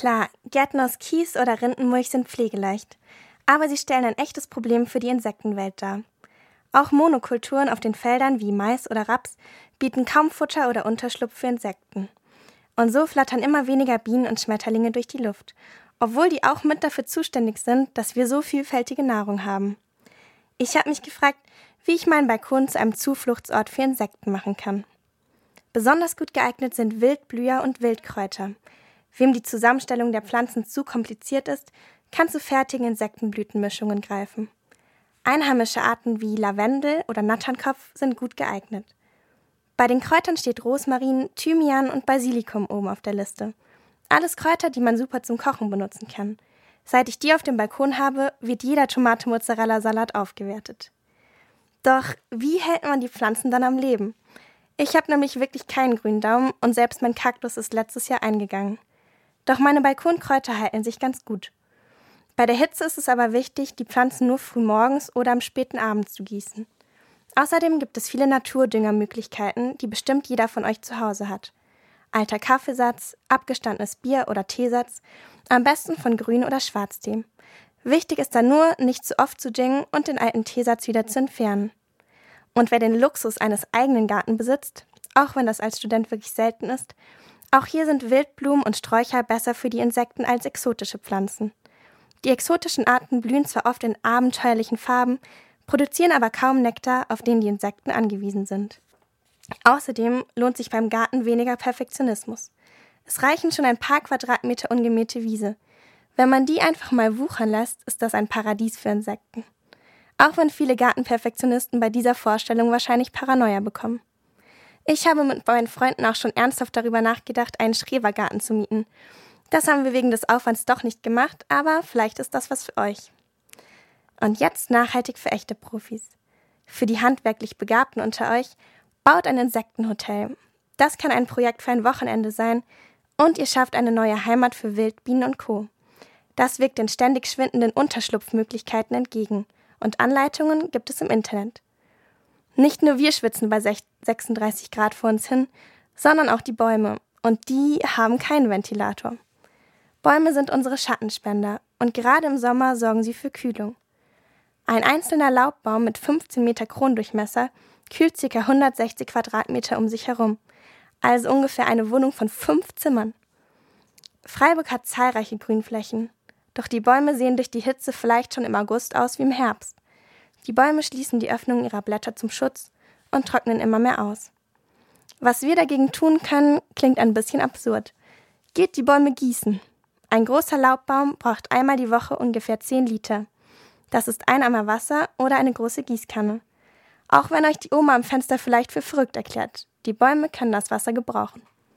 Klar, Gärten aus Kies oder Rindenmulch sind pflegeleicht, aber sie stellen ein echtes Problem für die Insektenwelt dar. Auch Monokulturen auf den Feldern wie Mais oder Raps bieten kaum Futter oder Unterschlupf für Insekten. Und so flattern immer weniger Bienen und Schmetterlinge durch die Luft, obwohl die auch mit dafür zuständig sind, dass wir so vielfältige Nahrung haben. Ich habe mich gefragt, wie ich meinen Balkon zu einem Zufluchtsort für Insekten machen kann. Besonders gut geeignet sind Wildblüher und Wildkräuter. Wem die Zusammenstellung der Pflanzen zu kompliziert ist, kann zu fertigen Insektenblütenmischungen greifen. Einheimische Arten wie Lavendel oder Natternkopf sind gut geeignet. Bei den Kräutern steht Rosmarin, Thymian und Basilikum oben auf der Liste. Alles Kräuter, die man super zum Kochen benutzen kann. Seit ich die auf dem Balkon habe, wird jeder Tomate-Mozzarella-Salat aufgewertet. Doch wie hält man die Pflanzen dann am Leben? Ich habe nämlich wirklich keinen grünen Daumen und selbst mein Kaktus ist letztes Jahr eingegangen. Doch meine Balkonkräuter halten sich ganz gut. Bei der Hitze ist es aber wichtig, die Pflanzen nur früh morgens oder am späten Abend zu gießen. Außerdem gibt es viele Naturdüngermöglichkeiten, die bestimmt jeder von euch zu Hause hat. Alter Kaffeesatz, abgestandenes Bier oder Teesatz, am besten von Grün- oder Schwarztee. Wichtig ist dann nur, nicht zu oft zu dingen und den alten Teesatz wieder zu entfernen. Und wer den Luxus eines eigenen Garten besitzt, auch wenn das als Student wirklich selten ist, auch hier sind Wildblumen und Sträucher besser für die Insekten als exotische Pflanzen. Die exotischen Arten blühen zwar oft in abenteuerlichen Farben, produzieren aber kaum Nektar, auf den die Insekten angewiesen sind. Außerdem lohnt sich beim Garten weniger Perfektionismus. Es reichen schon ein paar Quadratmeter ungemähte Wiese. Wenn man die einfach mal wuchern lässt, ist das ein Paradies für Insekten. Auch wenn viele Gartenperfektionisten bei dieser Vorstellung wahrscheinlich Paranoia bekommen. Ich habe mit meinen Freunden auch schon ernsthaft darüber nachgedacht, einen Schrebergarten zu mieten. Das haben wir wegen des Aufwands doch nicht gemacht, aber vielleicht ist das was für euch. Und jetzt nachhaltig für echte Profis. Für die handwerklich Begabten unter euch, baut ein Insektenhotel. Das kann ein Projekt für ein Wochenende sein und ihr schafft eine neue Heimat für Wildbienen und Co. Das wirkt den ständig schwindenden Unterschlupfmöglichkeiten entgegen und Anleitungen gibt es im Internet. Nicht nur wir schwitzen bei 36 Grad vor uns hin, sondern auch die Bäume. Und die haben keinen Ventilator. Bäume sind unsere Schattenspender und gerade im Sommer sorgen sie für Kühlung. Ein einzelner Laubbaum mit 15 Meter Kronendurchmesser kühlt ca. 160 Quadratmeter um sich herum, also ungefähr eine Wohnung von fünf Zimmern. Freiburg hat zahlreiche Grünflächen. Doch die Bäume sehen durch die Hitze vielleicht schon im August aus wie im Herbst. Die Bäume schließen die Öffnungen ihrer Blätter zum Schutz und trocknen immer mehr aus. Was wir dagegen tun können, klingt ein bisschen absurd. Geht die Bäume gießen. Ein großer Laubbaum braucht einmal die Woche ungefähr 10 Liter. Das ist ein Eimer Wasser oder eine große Gießkanne. Auch wenn euch die Oma am Fenster vielleicht für verrückt erklärt, die Bäume können das Wasser gebrauchen.